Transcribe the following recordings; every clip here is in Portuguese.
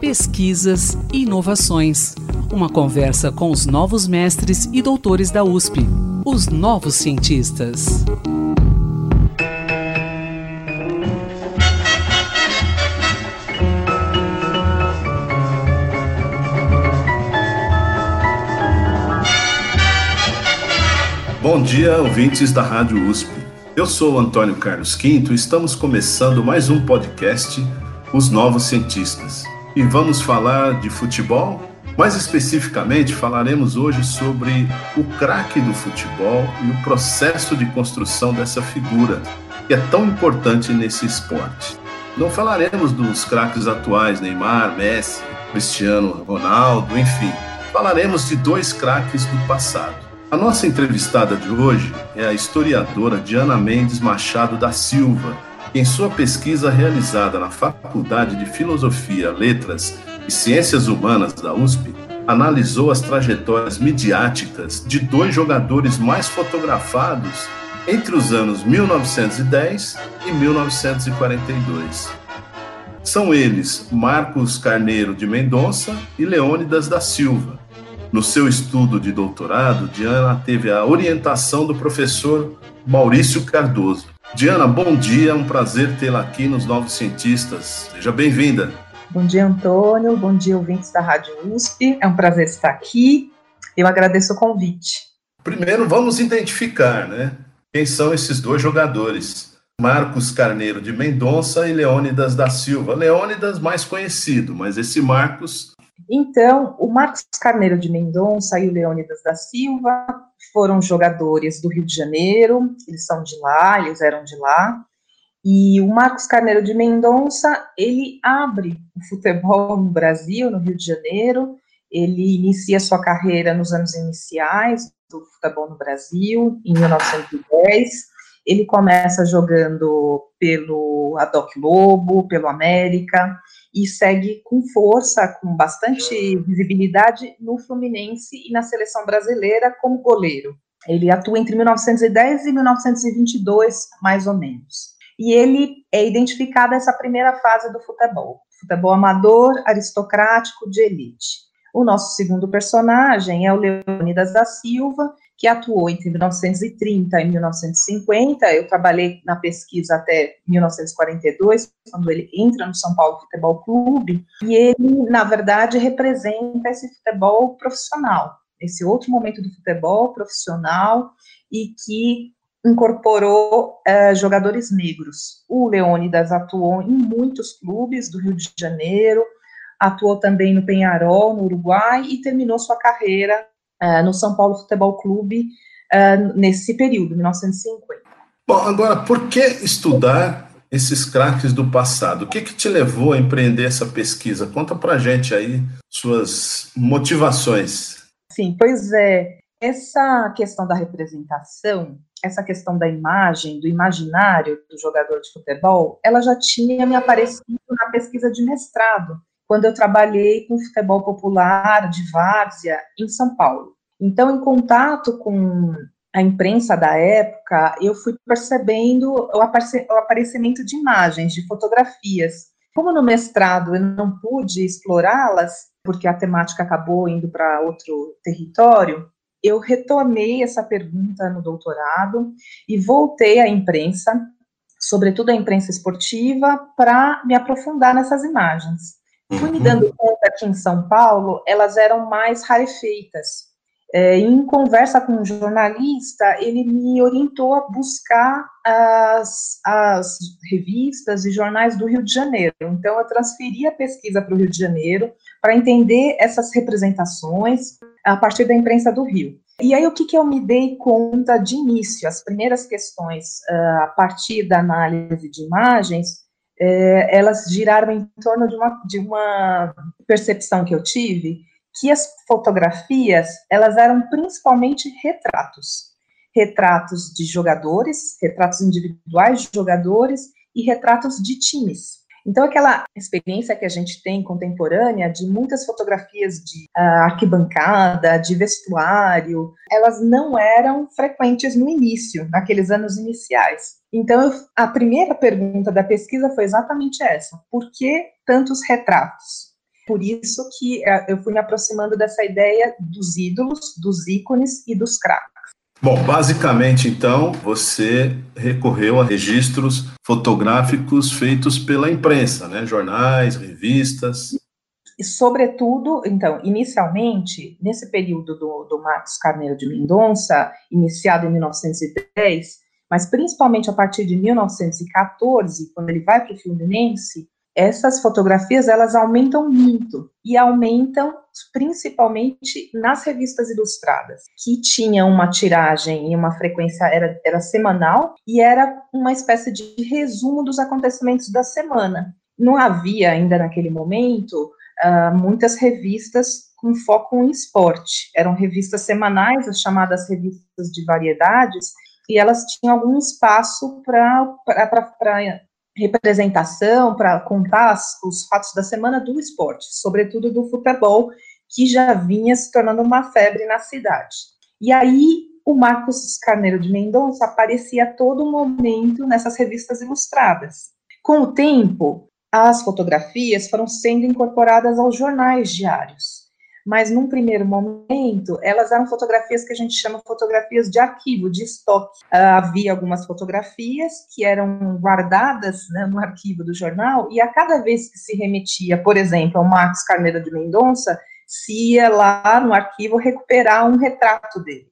Pesquisas e inovações. Uma conversa com os novos mestres e doutores da USP, os novos cientistas. Bom dia, ouvintes da Rádio USP. Eu sou Antônio Carlos Quinto e estamos começando mais um podcast, Os Novos Cientistas. E vamos falar de futebol? Mais especificamente, falaremos hoje sobre o craque do futebol e o processo de construção dessa figura, que é tão importante nesse esporte. Não falaremos dos craques atuais, Neymar, Messi, Cristiano Ronaldo, enfim. Falaremos de dois craques do passado. A nossa entrevistada de hoje é a historiadora Diana Mendes Machado da Silva, em sua pesquisa realizada na Faculdade de Filosofia, Letras e Ciências Humanas da USP, analisou as trajetórias midiáticas de dois jogadores mais fotografados entre os anos 1910 e 1942. São eles Marcos Carneiro de Mendonça e Leônidas da Silva no seu estudo de doutorado, Diana teve a orientação do professor Maurício Cardoso. Diana, bom dia, é um prazer tê-la aqui nos Novos Cientistas. Seja bem-vinda. Bom dia, Antônio. Bom dia, ouvintes da Rádio USP. É um prazer estar aqui. Eu agradeço o convite. Primeiro, vamos identificar, né? Quem são esses dois jogadores? Marcos Carneiro de Mendonça e Leônidas da Silva. Leônidas mais conhecido, mas esse Marcos então, o Marcos Carneiro de Mendonça e o Leônidas da Silva foram jogadores do Rio de Janeiro, eles são de lá, eles eram de lá. E o Marcos Carneiro de Mendonça, ele abre o futebol no Brasil, no Rio de Janeiro. Ele inicia sua carreira nos anos iniciais do futebol no Brasil, em 1910. Ele começa jogando pelo Adoc Lobo, pelo América, e segue com força, com bastante visibilidade no Fluminense e na seleção brasileira como goleiro. Ele atua entre 1910 e 1922, mais ou menos. E ele é identificado essa primeira fase do futebol, futebol amador, aristocrático, de elite. O nosso segundo personagem é o Leônidas da Silva, que atuou entre 1930 e 1950. Eu trabalhei na pesquisa até 1942, quando ele entra no São Paulo Futebol Clube, e ele, na verdade, representa esse futebol profissional, esse outro momento do futebol profissional e que incorporou uh, jogadores negros. O Leônidas atuou em muitos clubes do Rio de Janeiro, atuou também no Penharol, no Uruguai, e terminou sua carreira uh, no São Paulo Futebol Clube uh, nesse período, 1950. Bom, agora, por que estudar esses craques do passado? O que, que te levou a empreender essa pesquisa? Conta pra gente aí suas motivações. Sim, pois é. Essa questão da representação, essa questão da imagem, do imaginário do jogador de futebol, ela já tinha me aparecido na pesquisa de mestrado quando eu trabalhei com futebol popular de várzea em São Paulo. Então, em contato com a imprensa da época, eu fui percebendo o, aparecimento de imagens, de fotografias. Como no mestrado eu não pude explorá-las, porque a temática acabou indo para outro território, eu retomei essa pergunta no doutorado e voltei à imprensa, sobretudo à imprensa esportiva, para me aprofundar nessas imagens. Fui me dando conta que em São Paulo elas eram mais rarefeitas. É, em conversa com um jornalista, ele me orientou a buscar as, as revistas e jornais do Rio de Janeiro. Então, eu transferi a pesquisa para o Rio de Janeiro para entender essas representações a partir da imprensa do Rio. E aí, o que, que eu me dei conta de início? As primeiras questões, uh, a partir da análise de imagens, é, elas giraram em torno de uma, de uma percepção que eu tive, que as fotografias, elas eram principalmente retratos. Retratos de jogadores, retratos individuais de jogadores e retratos de times. Então, aquela experiência que a gente tem contemporânea de muitas fotografias de uh, arquibancada, de vestuário, elas não eram frequentes no início, naqueles anos iniciais. Então, a primeira pergunta da pesquisa foi exatamente essa: por que tantos retratos? Por isso que uh, eu fui me aproximando dessa ideia dos ídolos, dos ícones e dos craques. Bom, basicamente, então, você recorreu a registros fotográficos feitos pela imprensa, né? Jornais, revistas. E, sobretudo, então, inicialmente, nesse período do, do Marcos Carneiro de Mendonça, iniciado em 1910, mas principalmente a partir de 1914, quando ele vai para o Fluminense, essas fotografias elas aumentam muito e aumentam principalmente nas revistas ilustradas, que tinham uma tiragem e uma frequência era, era semanal e era uma espécie de resumo dos acontecimentos da semana. Não havia ainda naquele momento uh, muitas revistas com foco em esporte. Eram revistas semanais, as chamadas revistas de variedades, e elas tinham algum espaço para representação, para contar as, os fatos da semana do esporte, sobretudo do futebol, que já vinha se tornando uma febre na cidade. E aí o Marcos Carneiro de Mendonça aparecia a todo momento nessas revistas ilustradas. Com o tempo, as fotografias foram sendo incorporadas aos jornais diários mas num primeiro momento, elas eram fotografias que a gente chama fotografias de arquivo, de estoque. Uh, havia algumas fotografias que eram guardadas né, no arquivo do jornal, e a cada vez que se remetia, por exemplo, ao Marcos Carneiro de Mendonça, se ia lá no arquivo recuperar um retrato dele.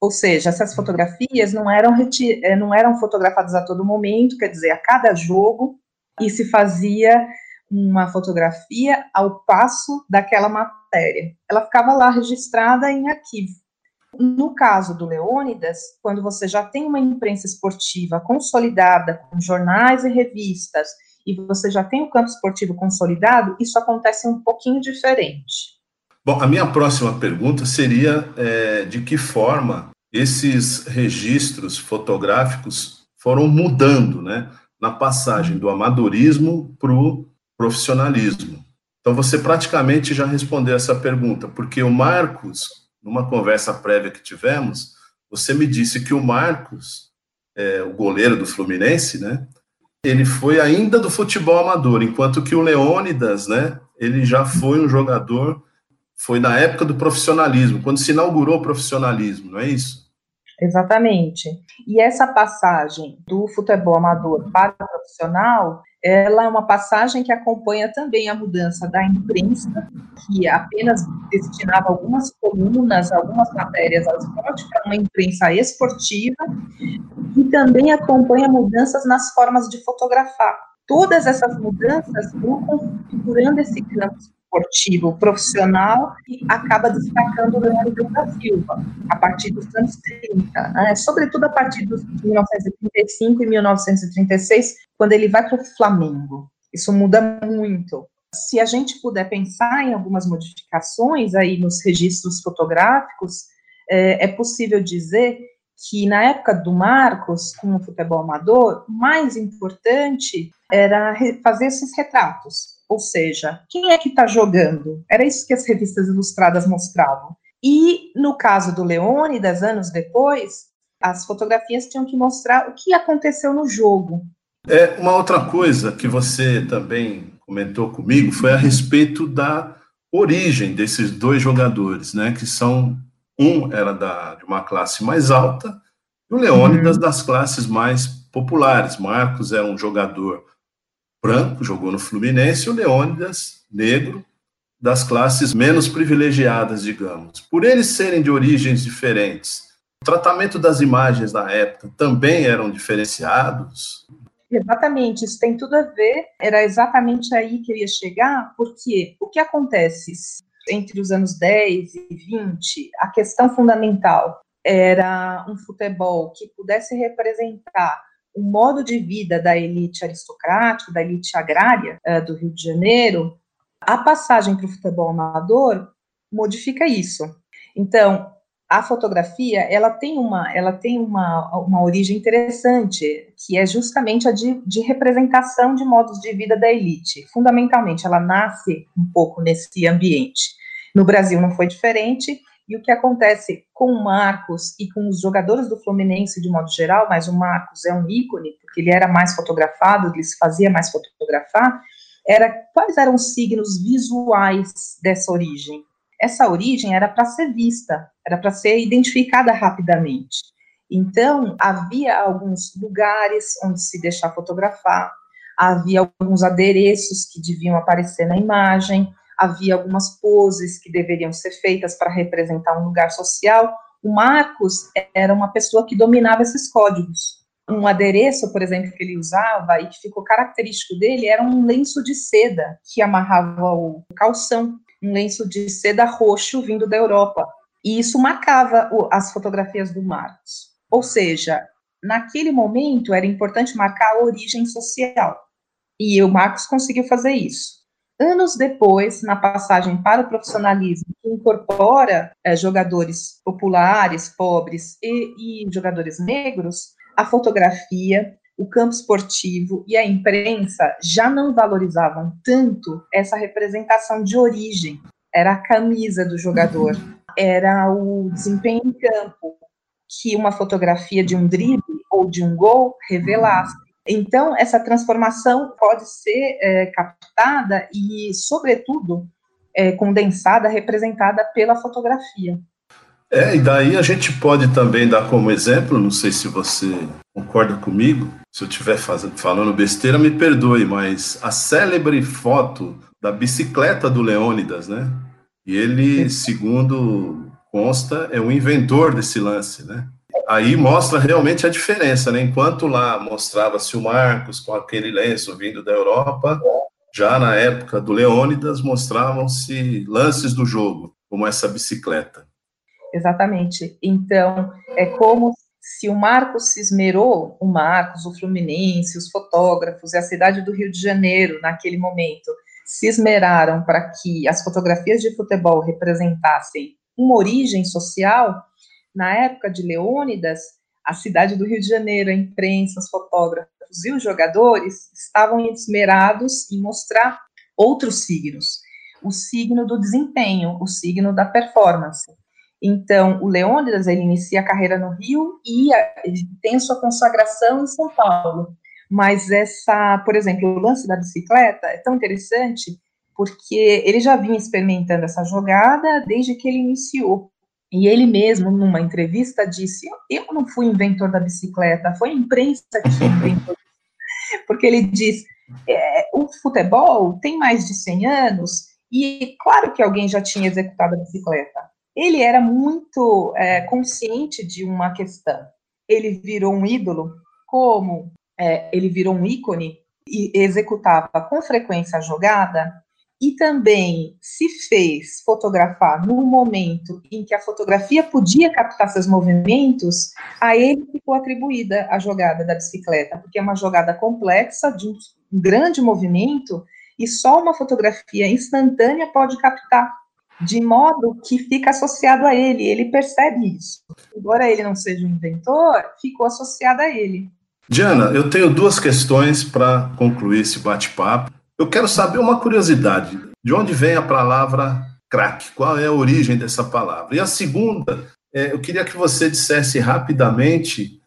Ou seja, essas fotografias não eram, eh, não eram fotografadas a todo momento, quer dizer, a cada jogo, e se fazia uma fotografia ao passo daquela matéria. Ela ficava lá registrada em arquivo. No caso do Leônidas, quando você já tem uma imprensa esportiva consolidada, com jornais e revistas, e você já tem o campo esportivo consolidado, isso acontece um pouquinho diferente. Bom, a minha próxima pergunta seria é, de que forma esses registros fotográficos foram mudando, né, na passagem do amadorismo para o profissionalismo. Então você praticamente já respondeu essa pergunta, porque o Marcos, numa conversa prévia que tivemos, você me disse que o Marcos, é, o goleiro do Fluminense, né? Ele foi ainda do futebol amador, enquanto que o Leônidas, né? Ele já foi um jogador, foi na época do profissionalismo, quando se inaugurou o profissionalismo, não é isso? Exatamente. E essa passagem do futebol amador para o profissional, ela é uma passagem que acompanha também a mudança da imprensa, que apenas destinava algumas colunas, algumas matérias ao esporte, para uma imprensa esportiva, e também acompanha mudanças nas formas de fotografar. Todas essas mudanças vão configurando esse campo esportivo profissional e acaba destacando o Leandro da Silva, a partir dos anos 30, né? sobretudo a partir de 1935 e 1936, quando ele vai para o Flamengo. Isso muda muito. Se a gente puder pensar em algumas modificações aí nos registros fotográficos, é, é possível dizer que na época do Marcos, com o futebol amador, mais importante era fazer esses retratos ou seja, quem é que está jogando? Era isso que as revistas ilustradas mostravam. E no caso do Leônidas, anos depois, as fotografias tinham que mostrar o que aconteceu no jogo. É uma outra coisa que você também comentou comigo foi a respeito da origem desses dois jogadores, né? Que são um era da, de uma classe mais alta e o Leônidas uhum. das classes mais populares. Marcos é um jogador branco, jogou no Fluminense, e o Leônidas, negro, das classes menos privilegiadas, digamos. Por eles serem de origens diferentes, o tratamento das imagens na época também eram diferenciados? Exatamente, isso tem tudo a ver, era exatamente aí que eu ia chegar, porque o que acontece entre os anos 10 e 20, a questão fundamental era um futebol que pudesse representar o modo de vida da elite aristocrática, da elite agrária uh, do Rio de Janeiro, a passagem para o futebol amador modifica isso. Então, a fotografia ela tem uma ela tem uma, uma origem interessante que é justamente a de, de representação de modos de vida da elite. Fundamentalmente ela nasce um pouco nesse ambiente. No Brasil não foi diferente e o que acontece com o Marcos e com os jogadores do Fluminense de modo geral mas o Marcos é um ícone porque ele era mais fotografado ele se fazia mais fotografar era quais eram os signos visuais dessa origem essa origem era para ser vista, era para ser identificada rapidamente. Então, havia alguns lugares onde se deixar fotografar, havia alguns adereços que deviam aparecer na imagem, havia algumas poses que deveriam ser feitas para representar um lugar social. O Marcos era uma pessoa que dominava esses códigos. Um adereço, por exemplo, que ele usava e que ficou característico dele era um lenço de seda que amarrava o calção um lenço de seda roxo vindo da Europa. E isso marcava as fotografias do Marcos. Ou seja, naquele momento era importante marcar a origem social. E o Marcos conseguiu fazer isso. Anos depois, na passagem para o profissionalismo, que incorpora é, jogadores populares, pobres e, e jogadores negros, a fotografia o campo esportivo e a imprensa já não valorizavam tanto essa representação de origem. Era a camisa do jogador, era o desempenho em campo que uma fotografia de um drible ou de um gol revelasse. Então, essa transformação pode ser é, captada e, sobretudo, é, condensada, representada pela fotografia. É, e daí a gente pode também dar como exemplo, não sei se você concorda comigo, se eu estiver falando besteira, me perdoe, mas a célebre foto da bicicleta do Leônidas, né? E ele, segundo consta, é o inventor desse lance, né? Aí mostra realmente a diferença, né? Enquanto lá mostrava-se o Marcos com aquele lenço vindo da Europa, já na época do Leônidas mostravam-se lances do jogo, como essa bicicleta. Exatamente. Então, é como se o Marcos se esmerou, o Marcos, o Fluminense, os fotógrafos e a cidade do Rio de Janeiro, naquele momento, se esmeraram para que as fotografias de futebol representassem uma origem social, na época de Leônidas, a cidade do Rio de Janeiro, a imprensa, os fotógrafos e os jogadores estavam esmerados em mostrar outros signos. O signo do desempenho, o signo da performance. Então, o Leônidas, ele inicia a carreira no Rio e tem sua consagração em São Paulo. Mas essa, por exemplo, o lance da bicicleta é tão interessante porque ele já vinha experimentando essa jogada desde que ele iniciou. E ele mesmo, numa entrevista, disse: Eu não fui inventor da bicicleta, foi a imprensa que inventou. Porque ele diz: é, o futebol tem mais de 100 anos, e claro que alguém já tinha executado a bicicleta ele era muito é, consciente de uma questão. Ele virou um ídolo, como é, ele virou um ícone e executava com frequência a jogada, e também se fez fotografar no momento em que a fotografia podia captar seus movimentos, a ele ficou atribuída a jogada da bicicleta, porque é uma jogada complexa, de um grande movimento, e só uma fotografia instantânea pode captar de modo que fica associado a ele, ele percebe isso. Embora ele não seja um inventor, ficou associado a ele. Diana, eu tenho duas questões para concluir esse bate-papo. Eu quero saber uma curiosidade: de onde vem a palavra crack? Qual é a origem dessa palavra? E a segunda, é, eu queria que você dissesse rapidamente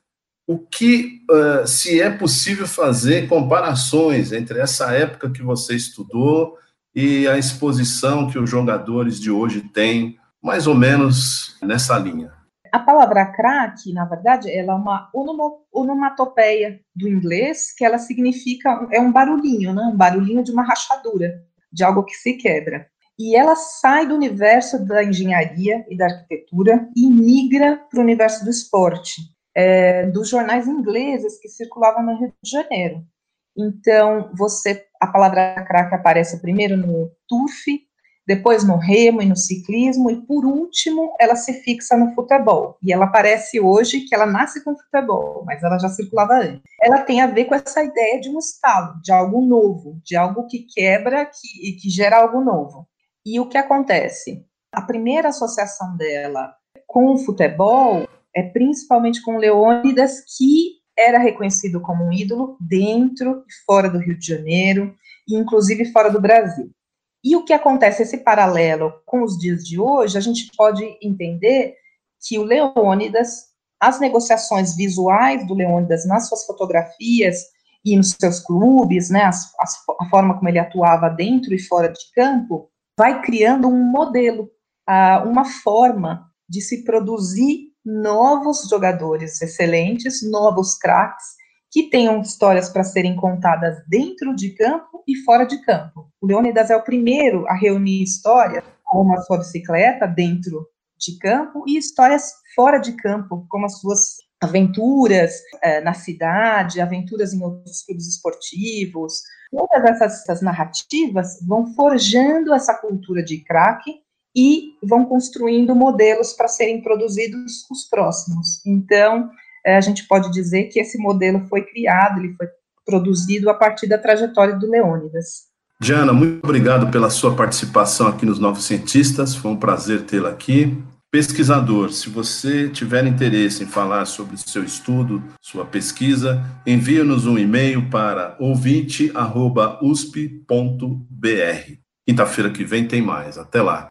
o que, uh, se é possível fazer comparações entre essa época que você estudou e a exposição que os jogadores de hoje têm, mais ou menos nessa linha. A palavra crack, na verdade, ela é uma onomatopeia do inglês, que ela significa, é um barulhinho, né? um barulhinho de uma rachadura, de algo que se quebra. E ela sai do universo da engenharia e da arquitetura e migra para o universo do esporte, é, dos jornais ingleses que circulavam no Rio de Janeiro. Então, você, a palavra crack aparece primeiro no turf, depois no remo e no ciclismo, e por último, ela se fixa no futebol. E ela aparece hoje que ela nasce com futebol, mas ela já circulava antes. Ela tem a ver com essa ideia de um estado, de algo novo, de algo que quebra que, e que gera algo novo. E o que acontece? A primeira associação dela com o futebol, é principalmente com Leônidas, que era reconhecido como um ídolo dentro e fora do Rio de Janeiro, e inclusive fora do Brasil. E o que acontece, esse paralelo com os dias de hoje, a gente pode entender que o Leônidas, as negociações visuais do Leônidas nas suas fotografias e nos seus clubes, né, as, as, a forma como ele atuava dentro e fora de campo, vai criando um modelo, uh, uma forma de se produzir novos jogadores excelentes, novos craques, que tenham histórias para serem contadas dentro de campo e fora de campo. O Leônidas é o primeiro a reunir histórias como a sua bicicleta dentro de campo e histórias fora de campo, como as suas aventuras é, na cidade, aventuras em outros clubes esportivos. Todas essas, essas narrativas vão forjando essa cultura de craque e vão construindo modelos para serem produzidos os próximos. Então, é, a gente pode dizer que esse modelo foi criado, ele foi produzido a partir da trajetória do Leônidas. Diana, muito obrigado pela sua participação aqui nos Novos Cientistas, foi um prazer tê-la aqui. Pesquisador, se você tiver interesse em falar sobre o seu estudo, sua pesquisa, envie-nos um e-mail para ouvinte.usp.br. Quinta-feira que vem tem mais. Até lá.